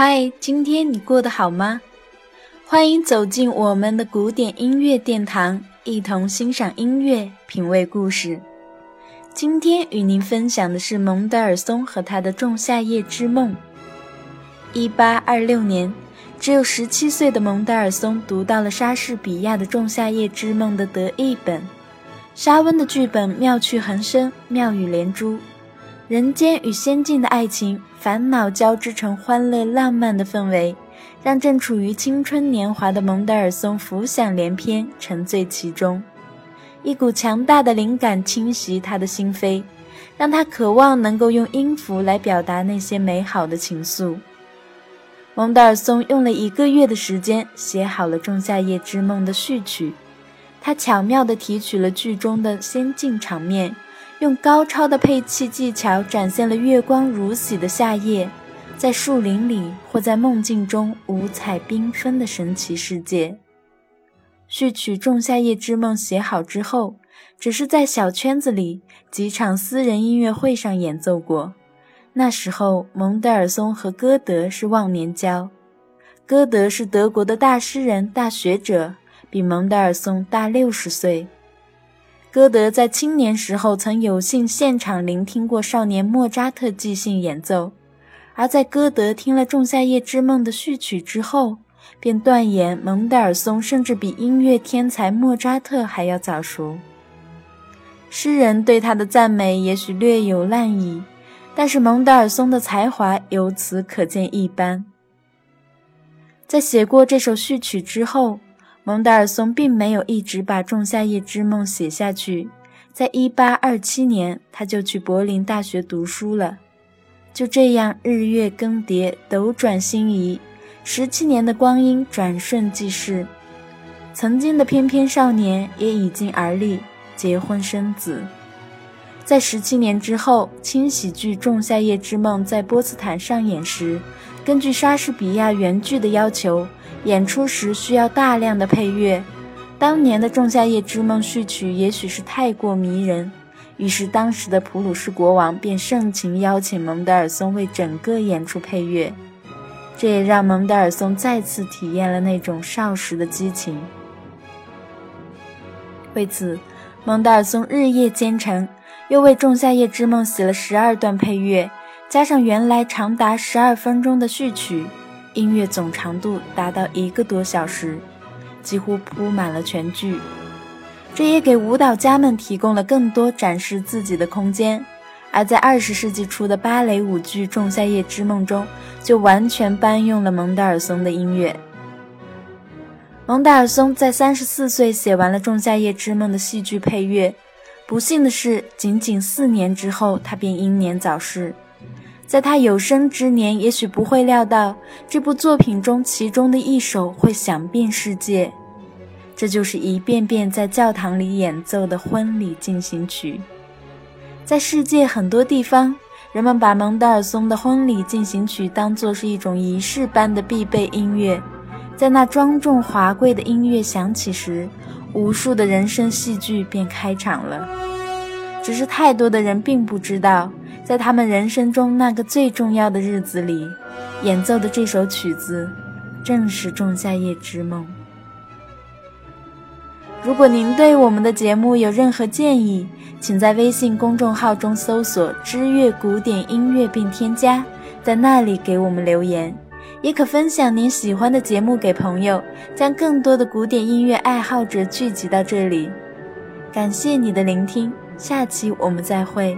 嗨，今天你过得好吗？欢迎走进我们的古典音乐殿堂，一同欣赏音乐，品味故事。今天与您分享的是蒙德尔松和他的《仲夏夜之梦》。一八二六年，只有十七岁的蒙德尔松读到了莎士比亚的《仲夏夜之梦》的得意本。莎温的剧本妙趣横生，妙语连珠，人间与仙境的爱情。烦恼交织成欢乐浪漫的氛围，让正处于青春年华的蒙德尔松浮想联翩，沉醉其中。一股强大的灵感侵袭他的心扉，让他渴望能够用音符来表达那些美好的情愫。蒙德尔松用了一个月的时间写好了《仲夏夜之梦》的序曲，他巧妙地提取了剧中的仙境场面。用高超的配器技巧展现了月光如洗的夏夜，在树林里或在梦境中五彩缤纷的神奇世界。序曲《仲夏夜之梦》写好之后，只是在小圈子里几场私人音乐会上演奏过。那时候，蒙德尔松和歌德是忘年交。歌德是德国的大诗人、大学者，比蒙德尔松大六十岁。歌德在青年时候曾有幸现场聆听过少年莫扎特即兴演奏，而在歌德听了《仲夏夜之梦》的序曲之后，便断言蒙德尔松甚至比音乐天才莫扎特还要早熟。诗人对他的赞美也许略有滥意，但是蒙德尔松的才华由此可见一斑。在写过这首序曲之后。蒙德尔松并没有一直把《仲夏夜之梦》写下去，在一八二七年，他就去柏林大学读书了。就这样，日月更迭，斗转星移，十七年的光阴转瞬即逝。曾经的翩翩少年也已经而立，结婚生子。在十七年之后，轻喜剧《仲夏夜之梦》在波茨坦上演时，根据莎士比亚原剧的要求。演出时需要大量的配乐，当年的《仲夏夜之梦》序曲也许是太过迷人，于是当时的普鲁士国王便盛情邀请蒙德尔松为整个演出配乐，这也让蒙德尔松再次体验了那种少时的激情。为此，蒙德尔松日夜兼程，又为《仲夏夜之梦》写了十二段配乐，加上原来长达十二分钟的序曲。音乐总长度达到一个多小时，几乎铺满了全剧。这也给舞蹈家们提供了更多展示自己的空间。而在二十世纪初的芭蕾舞剧《仲夏夜之梦》中，就完全搬用了蒙德尔松的音乐。蒙德尔松在三十四岁写完了《仲夏夜之梦》的戏剧配乐，不幸的是，仅仅四年之后，他便英年早逝。在他有生之年，也许不会料到这部作品中其中的一首会响遍世界。这就是一遍遍在教堂里演奏的婚礼进行曲。在世界很多地方，人们把蒙德尔松的婚礼进行曲当作是一种仪式般的必备音乐。在那庄重华贵的音乐响起时，无数的人生戏剧便开场了。只是太多的人并不知道。在他们人生中那个最重要的日子里，演奏的这首曲子，正是《仲夏夜之梦》。如果您对我们的节目有任何建议，请在微信公众号中搜索“知乐古典音乐”并添加，在那里给我们留言。也可分享您喜欢的节目给朋友，将更多的古典音乐爱好者聚集到这里。感谢你的聆听，下期我们再会。